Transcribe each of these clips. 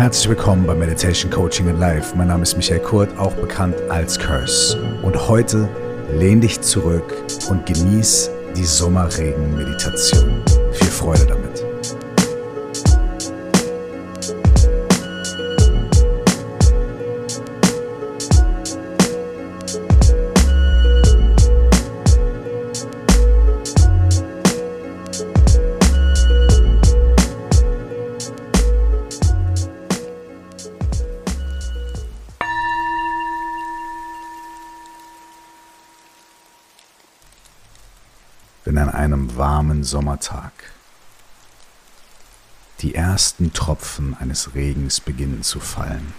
Herzlich willkommen bei Meditation Coaching in Life. Mein Name ist Michael Kurt, auch bekannt als Curse. Und heute lehn dich zurück und genieß die Sommerregen-Meditation. Viel Freude damit. Wenn an einem warmen Sommertag die ersten Tropfen eines Regens beginnen zu fallen,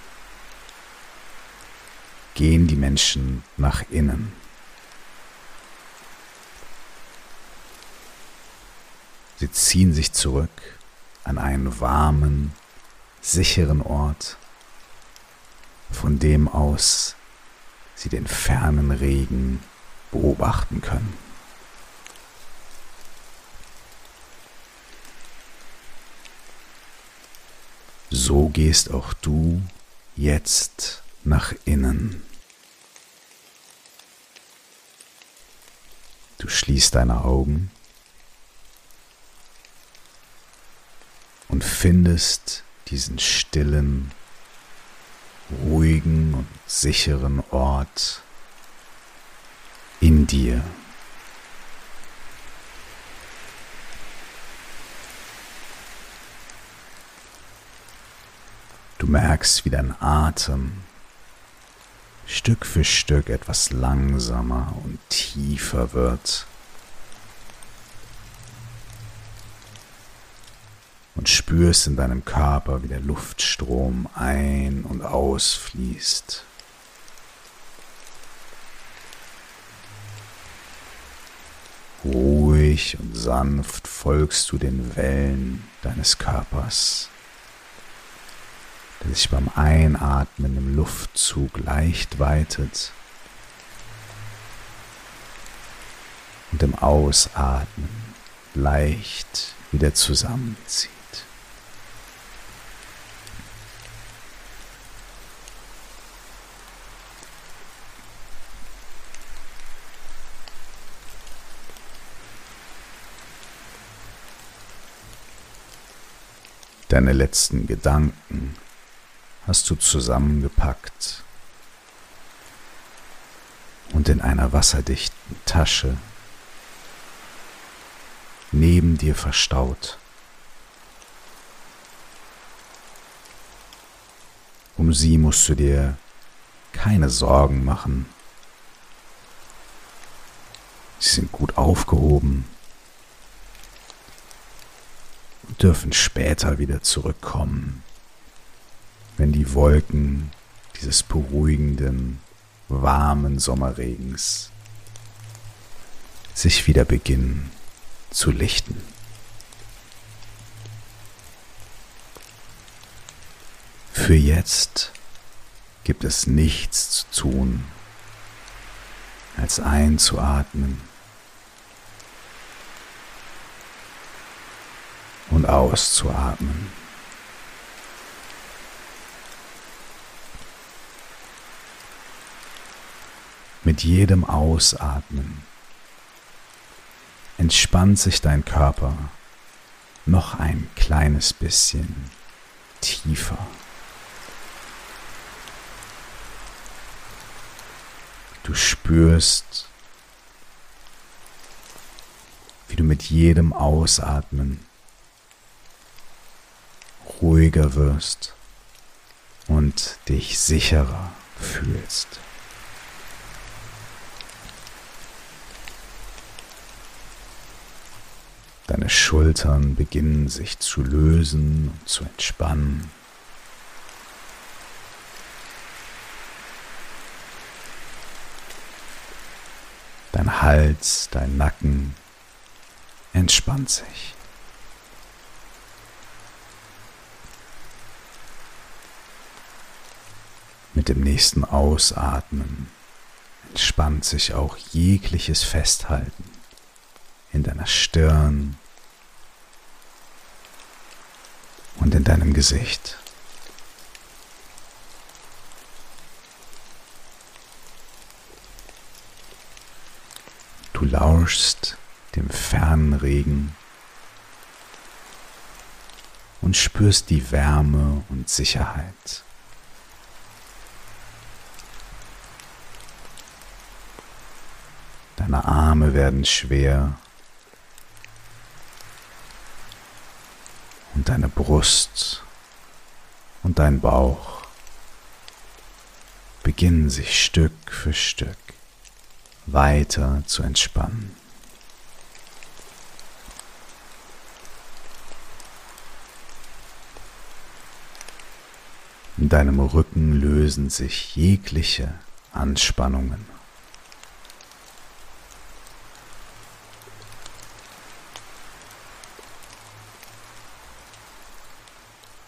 gehen die Menschen nach innen. Sie ziehen sich zurück an einen warmen, sicheren Ort, von dem aus sie den fernen Regen beobachten können. So gehst auch du jetzt nach innen. Du schließt deine Augen und findest diesen stillen, ruhigen und sicheren Ort in dir. Du merkst, wie dein Atem Stück für Stück etwas langsamer und tiefer wird. Und spürst in deinem Körper, wie der Luftstrom ein- und ausfließt. Ruhig und sanft folgst du den Wellen deines Körpers der sich beim Einatmen im Luftzug leicht weitet und im Ausatmen leicht wieder zusammenzieht. Deine letzten Gedanken hast du zusammengepackt und in einer wasserdichten Tasche neben dir verstaut. Um sie musst du dir keine Sorgen machen. Sie sind gut aufgehoben und dürfen später wieder zurückkommen wenn die Wolken dieses beruhigenden, warmen Sommerregens sich wieder beginnen zu lichten. Für jetzt gibt es nichts zu tun, als einzuatmen und auszuatmen. Mit jedem Ausatmen entspannt sich dein Körper noch ein kleines bisschen tiefer. Du spürst, wie du mit jedem Ausatmen ruhiger wirst und dich sicherer fühlst. Deine Schultern beginnen sich zu lösen und zu entspannen. Dein Hals, dein Nacken entspannt sich. Mit dem nächsten Ausatmen entspannt sich auch jegliches Festhalten in deiner Stirn und in deinem Gesicht. Du lauschst dem fernen Regen und spürst die Wärme und Sicherheit. Deine Arme werden schwer und deine Brust und dein Bauch beginnen sich Stück für Stück weiter zu entspannen. In deinem Rücken lösen sich jegliche Anspannungen.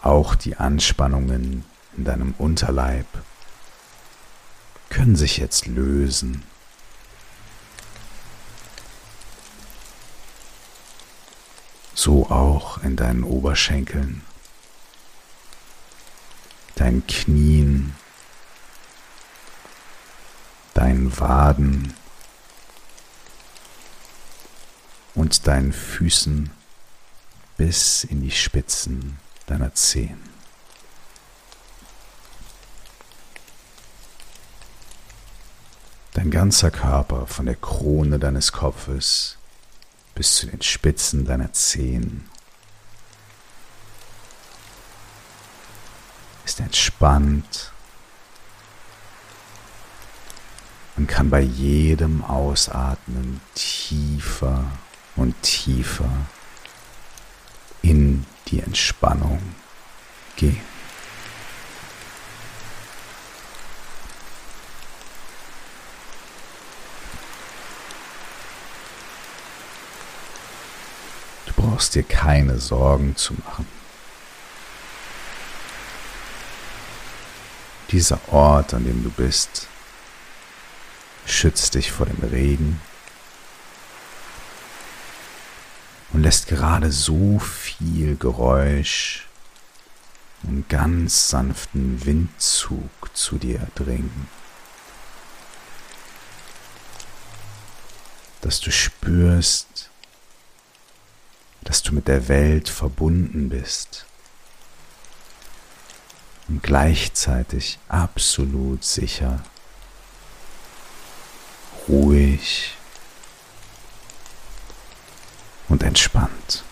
Auch die Anspannungen in deinem Unterleib können sich jetzt lösen. So auch in deinen Oberschenkeln, deinen Knien, deinen Waden und deinen Füßen bis in die Spitzen deiner Zehen. Dein ganzer Körper von der Krone deines Kopfes bis zu den Spitzen deiner Zehen ist entspannt und kann bei jedem Ausatmen tiefer und tiefer in die Entspannung gehen. Du brauchst dir keine Sorgen zu machen. Dieser Ort, an dem du bist, schützt dich vor dem Regen und lässt gerade so viel Geräusch und ganz sanften Windzug zu dir dringen, dass du spürst, dass du mit der Welt verbunden bist und gleichzeitig absolut sicher, ruhig und entspannt.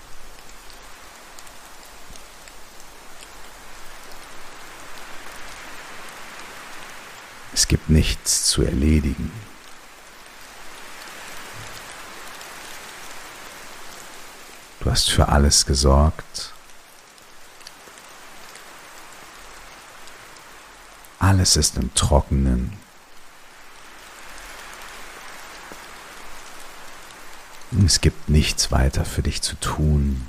Es gibt nichts zu erledigen. Du hast für alles gesorgt. Alles ist im Trockenen. Es gibt nichts weiter für dich zu tun,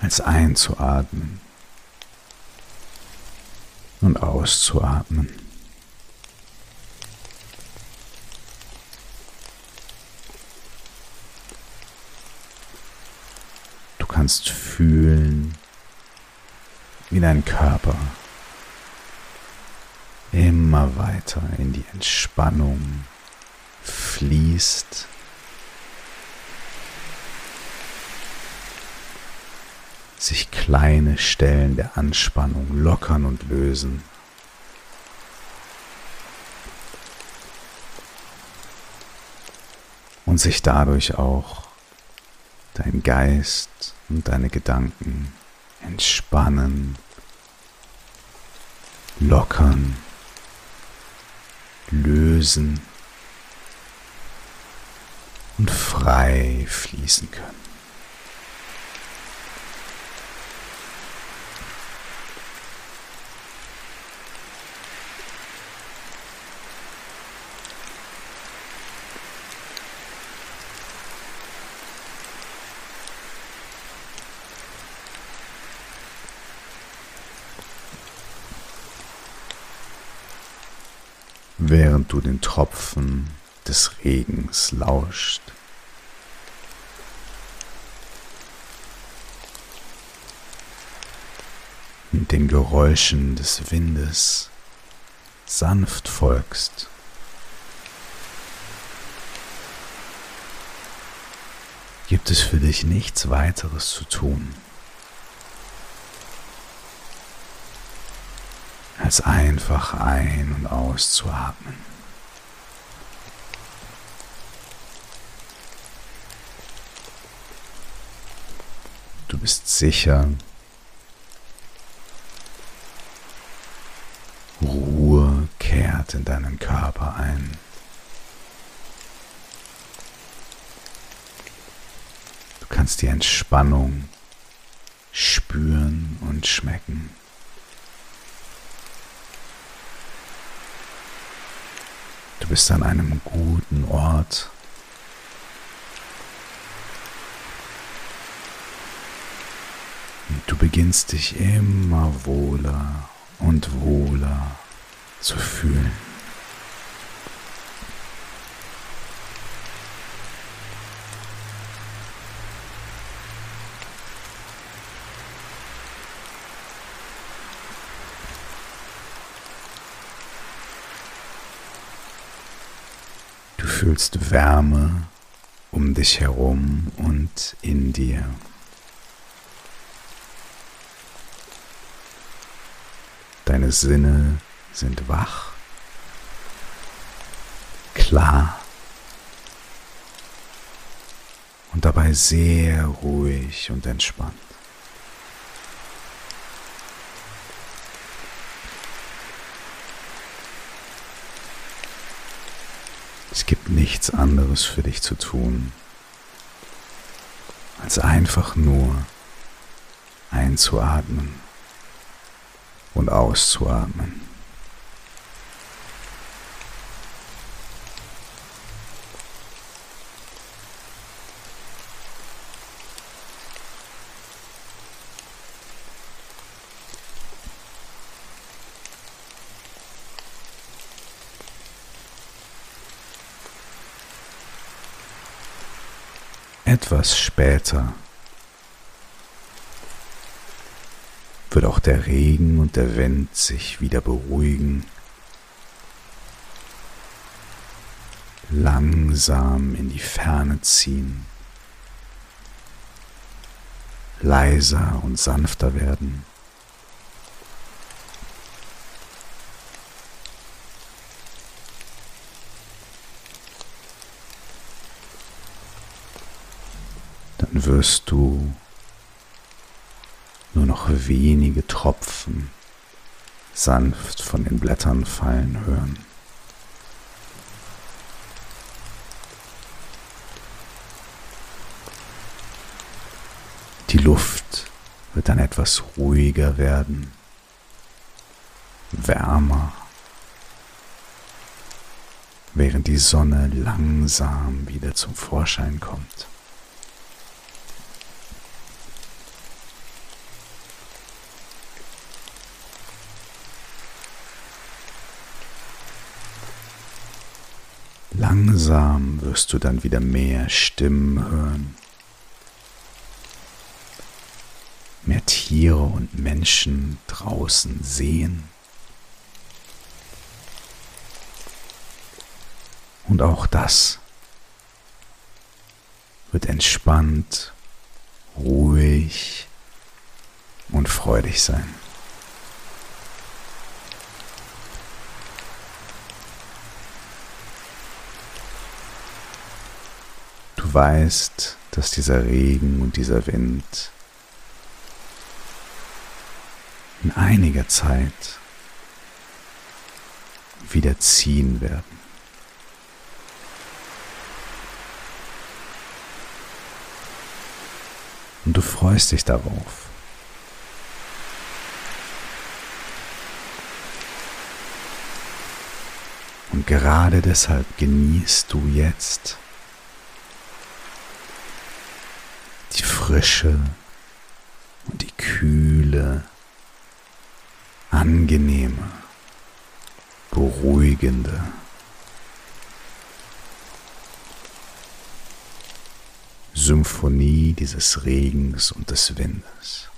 als einzuatmen und auszuatmen. Du kannst fühlen, wie dein Körper immer weiter in die Entspannung fließt. Sich kleine Stellen der Anspannung lockern und lösen. Und sich dadurch auch dein Geist und deine Gedanken entspannen, lockern, lösen und frei fließen können. während du den Tropfen des Regens lauscht. und den Geräuschen des Windes sanft folgst. Gibt es für dich nichts weiteres zu tun, als einfach ein- und auszuatmen. Du bist sicher, in deinen Körper ein. Du kannst die Entspannung spüren und schmecken. Du bist an einem guten Ort. Und du beginnst dich immer wohler und wohler zu fühlen. Du fühlst Wärme um dich herum und in dir. Deine Sinne sind wach, klar und dabei sehr ruhig und entspannt. Es gibt nichts anderes für dich zu tun, als einfach nur einzuatmen und auszuatmen. Etwas später wird auch der Regen und der Wind sich wieder beruhigen, langsam in die Ferne ziehen, leiser und sanfter werden. Wirst du nur noch wenige Tropfen sanft von den Blättern fallen hören. Die Luft wird dann etwas ruhiger werden, wärmer, während die Sonne langsam wieder zum Vorschein kommt. Langsam wirst du dann wieder mehr Stimmen hören, mehr Tiere und Menschen draußen sehen. Und auch das wird entspannt, ruhig und freudig sein. Weißt, dass dieser Regen und dieser Wind in einiger Zeit wieder ziehen werden. Und du freust dich darauf. Und gerade deshalb genießt du jetzt die Frische und die kühle, angenehme, beruhigende Symphonie dieses Regens und des Windes.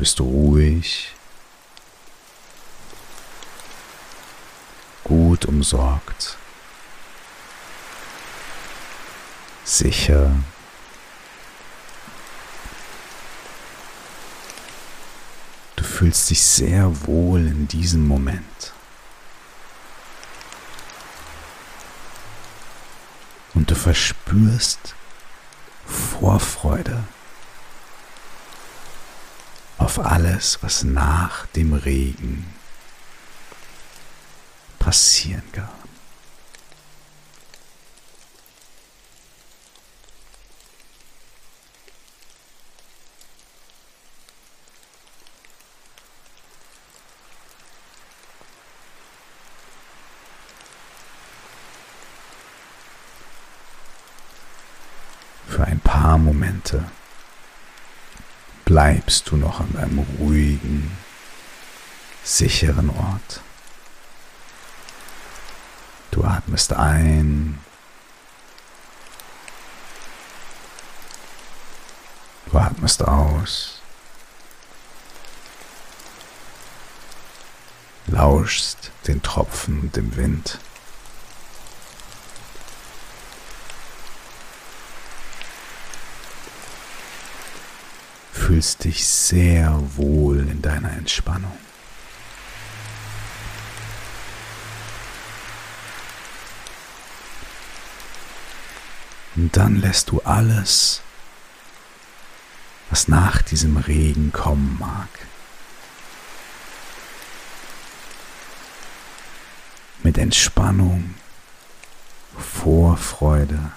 Bist ruhig, gut umsorgt, sicher. Du fühlst dich sehr wohl in diesem Moment. Und du verspürst Vorfreude auf alles, was nach dem Regen passieren kann. Für ein paar Momente bleibst du noch an einem ruhigen, sicheren Ort. Du atmest ein. Du atmest aus. Lauschst den Tropfen und dem Wind. Fühlst dich sehr wohl in deiner Entspannung. Und dann lässt du alles, was nach diesem Regen kommen mag, mit Entspannung, Vorfreude,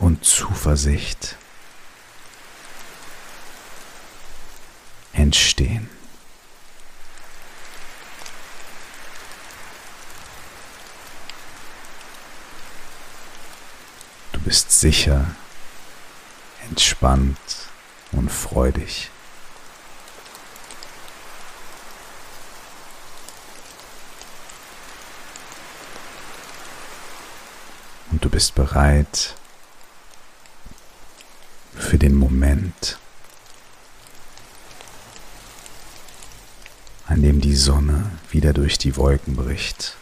und Zuversicht entstehen. Du bist sicher, entspannt und freudig. Und du bist bereit, für den Moment, an dem die Sonne wieder durch die Wolken bricht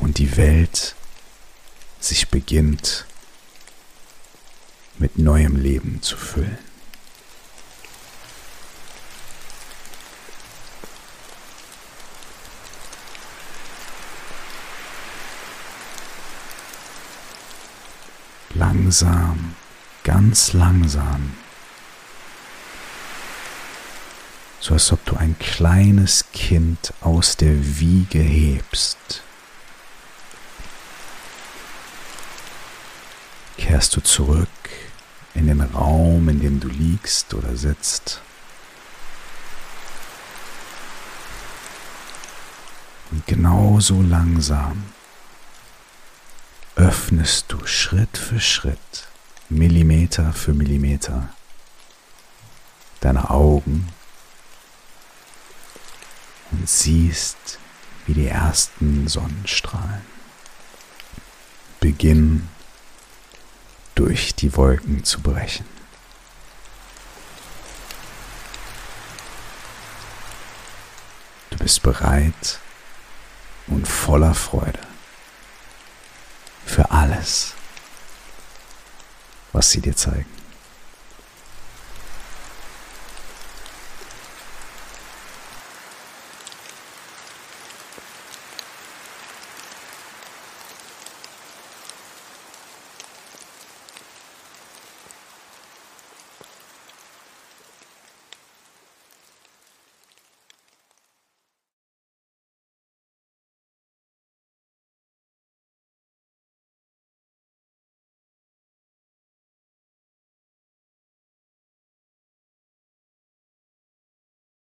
und die Welt sich beginnt mit neuem Leben zu füllen. Langsam, ganz langsam, so als ob du ein kleines Kind aus der Wiege hebst. Kehrst du zurück in den Raum, in dem du liegst oder sitzt. Und genauso langsam öffnest du Schritt für Schritt, Millimeter für Millimeter deine Augen und siehst, wie die ersten Sonnenstrahlen beginnen durch die Wolken zu brechen. Du bist bereit und voller Freude für alles, was sie dir zeigen.